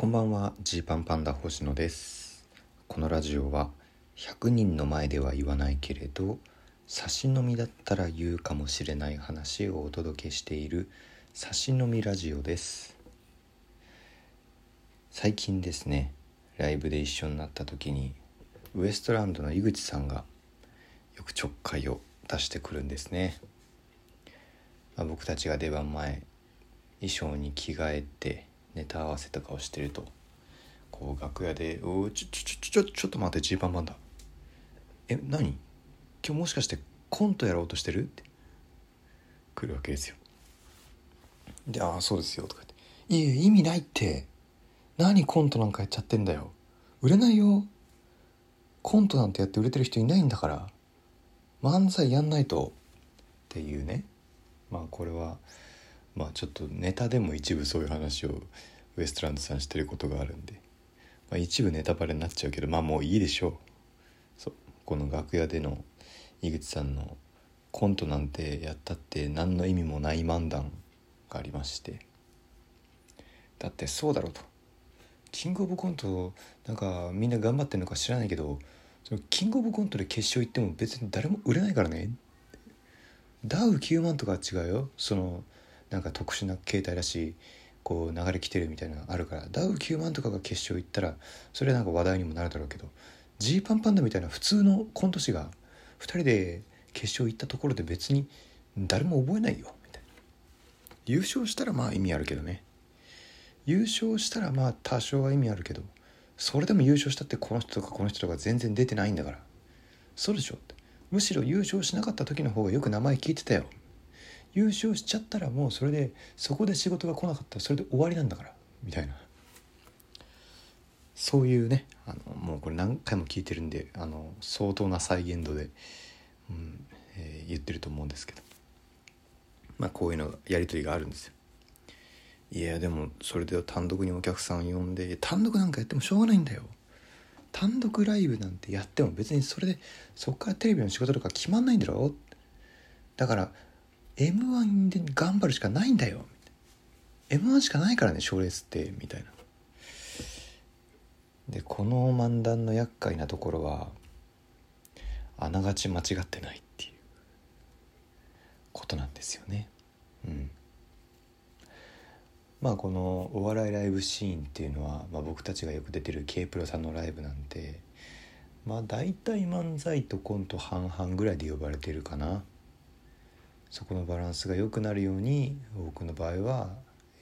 こんばんは。ジーパンパンダ星野です。このラジオは100人の前では言わないけれど差し飲みだったら言うかもしれない話をお届けしている差し飲みラジオです。最近ですねライブで一緒になった時にウエストランドの井口さんがよくちょっかいを出してくるんですね、まあ、僕たちが出番前衣装に着替えてネタ合わせとかをしてるとこう楽屋で「おちょちょちょちょちょっと待ってジーパンパンダえ何？今日もしかしてコントやろうとしてる?」って。来るわけですよ。で「ああそうですよ」とか言って「いえ意味ないって。何コントなんかやっちゃってんだよ。売れないよ。コントなんてやって売れてる人いないんだから。漫才やんないと」っていうね。まあこれはまあちょっとネタでも一部そういう話をウエストランドさんしてることがあるんで、まあ、一部ネタバレになっちゃうけどまあもういいでしょう。そう。この楽屋での井口さんのコントなんてやったって何の意味もない漫談がありまして。だってそうだろうと。キングオブコントなんかみんな頑張ってるのか知らないけどそのキングオブコントで決勝行っても別に誰も売れないからね。ダウ9万とかは違うよ。そのなんか特殊な形態らしこう流れ来てるみたいなのあるからダウ9万とかが決勝行ったらそれはなんか話題にもなるだろうけどジーパンパンダみたいな普通のコント師が2人で決勝行ったところで別に誰も覚えないよみたいな。優勝したらまあ意味あるけどね。優勝したらまあ多少は意味あるけどそれでも優勝したってこの人とかこの人とか全然出てないんだから。そうでしょって。むしろ優勝しなかった時の方がよく名前聞いてたよ。優勝しちゃったらもうそれでそこで仕事が来なかったらそれで終わりなんだからみたいな。そういうねあのもうこれ何回も聞いてるんであの相当な再現度で、うんえー、言ってると思うんですけど。まあこういうのやり取りがあるんですよ。いやでもそれで単独にお客さん呼んで単独なんかやってもしょうがないんだよ。単独ライブなんてやっても別にそれでそっからテレビの仕事とか決まんないんだろ。だから m 1で頑張るしかないんだよ。M 1しかないからね賞レースってみたいな。でこの漫談の厄介なところはあながち間違ってないっていう。ことなんですよね。うん。まあこのお笑いライブシーンっていうのは、まあ、僕たちがよく出てる K プロさんのライブなんてまあ大体漫才とコント半々ぐらいで呼ばれてるかな。そこのバランスが良くなるように僕の場合は、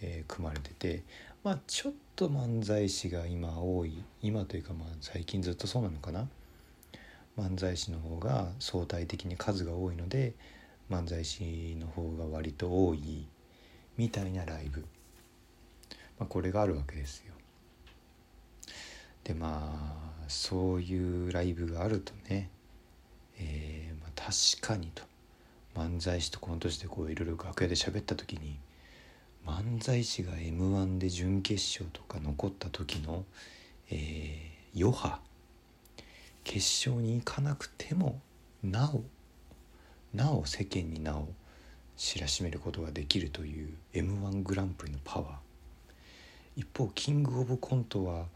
えー、組まれててまあちょっと漫才師が今多い今というかまあ最近ずっとそうなのかな。漫才師の方が相対的に数が多いので漫才師の方が割と多いみたいなライブ。まあ、これがあるわけですよ。でまあそういうライブがあるとね、えー、まあ、確かにと。漫才師とこの年でこういろいろ楽屋で喋った時に漫才師が m 1で準決勝とか残った時の、えー、余波。決勝に行かなくてもなおなお世間になお知らしめることができるという m 1グランプリのパワー。一方キングオブコントは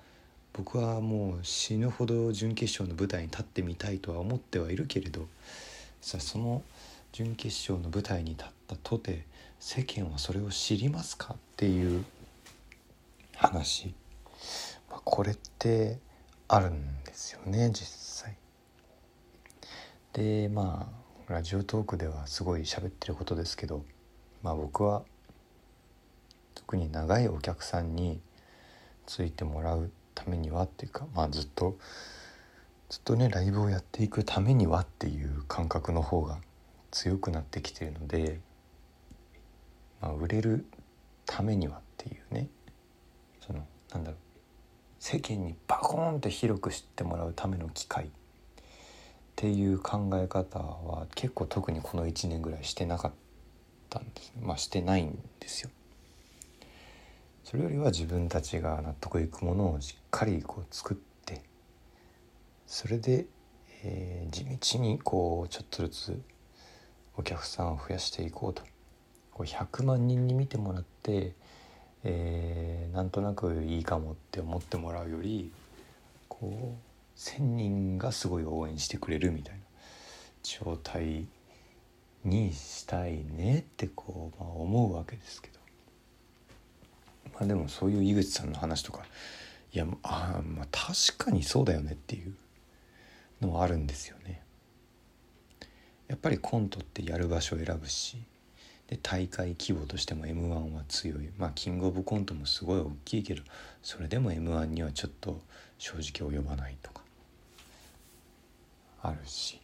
僕はもう死ぬほど準決勝の舞台に立ってみたいとは思ってはいるけれどさあその準決勝の舞台に立ったとて世間はそれを知りますかっていう話、まあ、これってあるんですよね実際。でまあラジオトークではすごい喋ってることですけど、まあ、僕は特に長いお客さんについてもらうためにはっていうかまあずっとずっとねライブをやっていくためにはっていう感覚の方が強くなってきてるので、まあ、売れるためにはっていうね。そのなんだろう。世間にバコーンって広く知ってもらうための機会。っていう考え方は結構特にこの1年ぐらいしてなかったんですまあしてないんですよ。それよりは自分たちが納得いくものをしっかりこう作ってそれで、えー、地道にこうちょっとずつお客さんを増やしていこうと。こう100万人に見てもらって、えー、なんとなくいいかもって思ってもらうよりこう1,000人がすごい応援してくれるみたいな。状態にしたいねってこう、まあ、思うわけですけど。まあでもそういう井口さんの話とかいやあまあ確かにそうだよねっていうのはあるんですよね。やっぱりコントってやる場所を選ぶしで大会規模としても m 1は強い。まあキングオブコントもすごい大きいけどそれでも m 1にはちょっと正直及ばないとかあるし。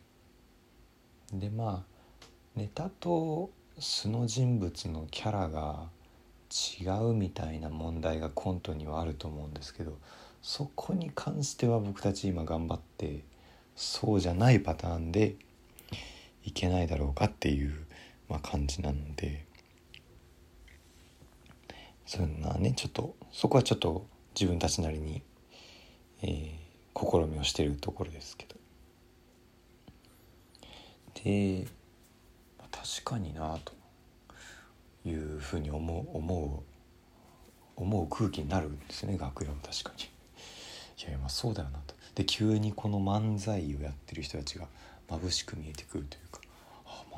でまあネタと素の人物のキャラが違うみたいな問題がコントにはあると思うんですけどそこに関しては僕たち今頑張ってそうじゃないパターンでいけないだろうかっていう、まあ、感じなのでそんなねちょっとそこはちょっと自分たちなりに、えー、試みをしてるところですけどで確かになというふうに思う思う思う空気になるんですね楽屋も確かに。いやいやまあそうだよなと。で急にこの漫才をやってる人たちが眩しく見えてくるという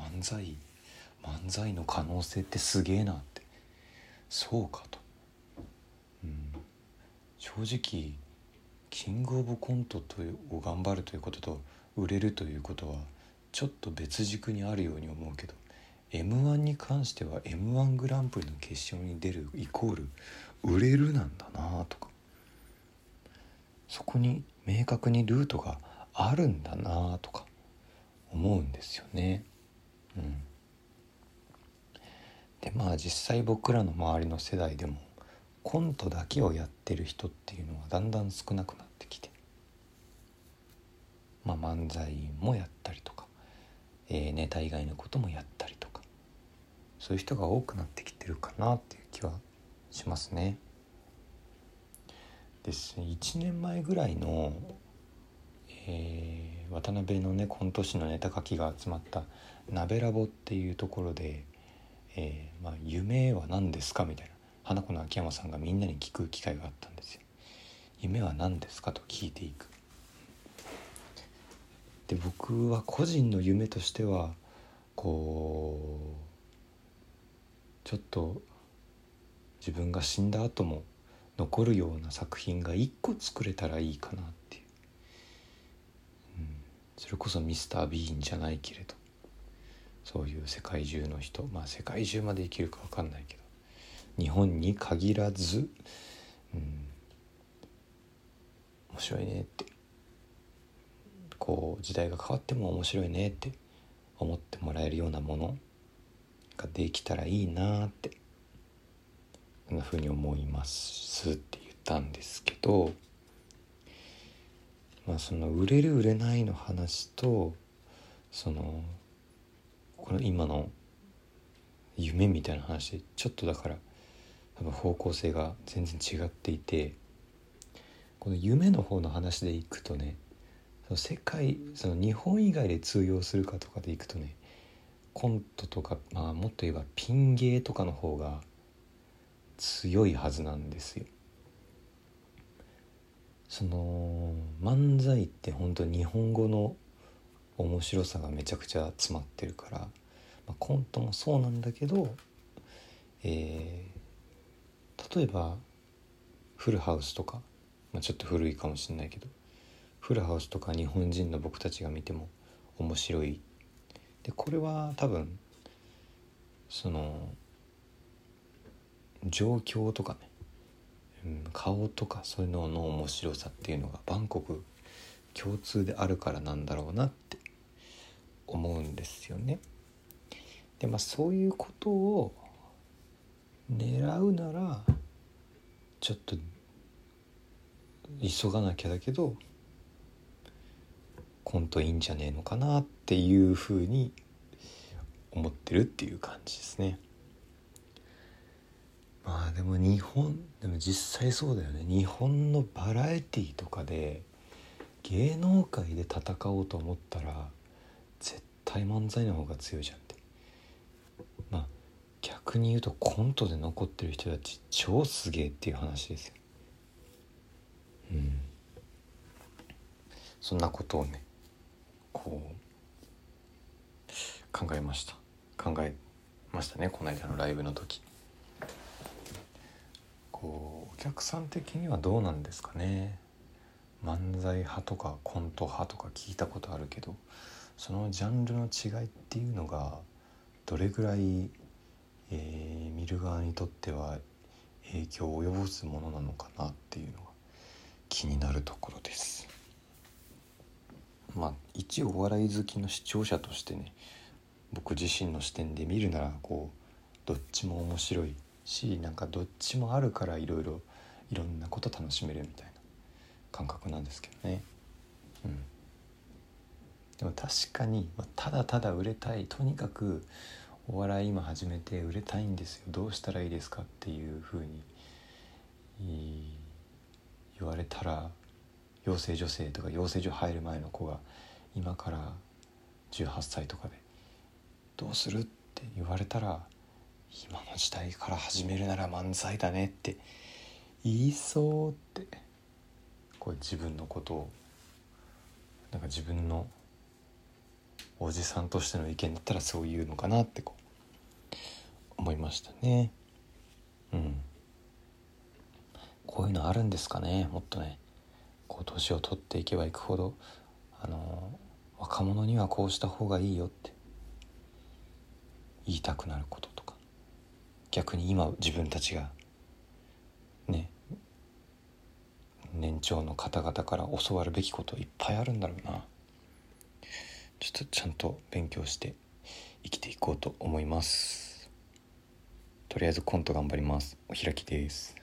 漫才漫才の可能性ってすげえなって。そうかと、うん、正直キングオブコントというを頑張るということと売れるということはちょっと別軸にあるように思うけど m 1に関しては m 1グランプリの決勝に出るイコール売れるなんだなとか。そこに明確にルートがあるんだなとか思うんですよね。うん、でまあ実際僕らの周りの世代でもコントだけをやってる人っていうのはだんだん少なくなってきて、まあ、漫才もやったりとか、えー、ネタ以外のこともやったりとか。そういう人が多くなってきてるかなっていう気はしますね。です1年前ぐらいの、えー、渡辺のねコント師のネタ書きが集まった「鍋ラボ」っていうところで「えーまあ、夢は何ですか?」みたいな花子の秋山さんがみんなに聞く機会があったんですよ。夢は何ですかと聞いていく。で僕は個人の夢としてはこうちょっと自分が死んだ後も残るような作品が一個作れたらいいかなっていう、それこそミスター・ビーンじゃないけれど。そういう世界中の人。まあ世界中まで生きるか分かんないけど。日本に限らず、うん、面白いねって。こう時代が変わっても面白いねって。思ってもらえるようなものができたらいいなって。こんな風に思いますって言ったんですけど。まあその売れる売れないの話とそのこの今の夢みたいな話ちょっとだから多分方向性が全然違っていてこの夢の方の話でいくとねその世界その日本以外で通用するかとかでいくとねコントとか、まあ、もっと言えばピン芸とかの方が強いはずなんですよ。その漫才って本当日本語の面白さがめちゃくちゃ詰まってるから、まあ、コントもそうなんだけど、えー、例えばフルハウスとか、まあ、ちょっと古いかもしれないけどフルハウスとか日本人の僕たちが見ても面白い。でこれは多分その状況とかね、顔とかそういうのの面白さっていうのがバンコク共通であるからなんだろうなって思うんですよね。でまあそういうことを狙うならちょっと急がなきゃだけどコントいいんじゃねえのかなっていうふうに思ってるっていう感じですね。まあでも日本でも実際そうだよね。日本のバラエティーとかで芸能界で戦おうと思ったら絶対漫才の方が強いじゃんって。まあ逆に言うとコントで残ってる人たち超すげえっていう話ですよ。うん。そんなことをねこう考えました。考えましたねこの間のライブの時。こうお客さん的にはどうなんですかね？漫才派とかコント派とか聞いたことあるけどそのジャンルの違いっていうのがどれぐらい、えー、見る側にとっては影響を及ぼすものなのかなっていうのが気になるところです。まあ一お笑い好きの視聴者としてね僕自身の視点で見るならこうどっちも面白いしなんかどっちもあるからいろいろいろんなこと楽しめるみたいな感覚なんですけどね。うん、でも確かにただただ売れたいとにかくお笑い今始めて売れたいんですよどうしたらいいですかっていうふうに言われたら養成女性とか養成所入る前の子が今から18歳とかでどうするって言われたら今の時代から始めるなら漫才だねって言いそうってこう自分のことをなんか自分のおじさんとしての意見だったらそう言うのかなってこう思いましたね。うん。こういうのあるんですかねもっとね。こう年を取っていけばいくほどあの若者にはこうした方がいいよって言いたくなること。逆に今自分たちがね年長の方々から教わるべきこといっぱいあるんだろうな。ちょっとちゃんと勉強して生きていこうと思います。とりあえずコント頑張ります。お開きです。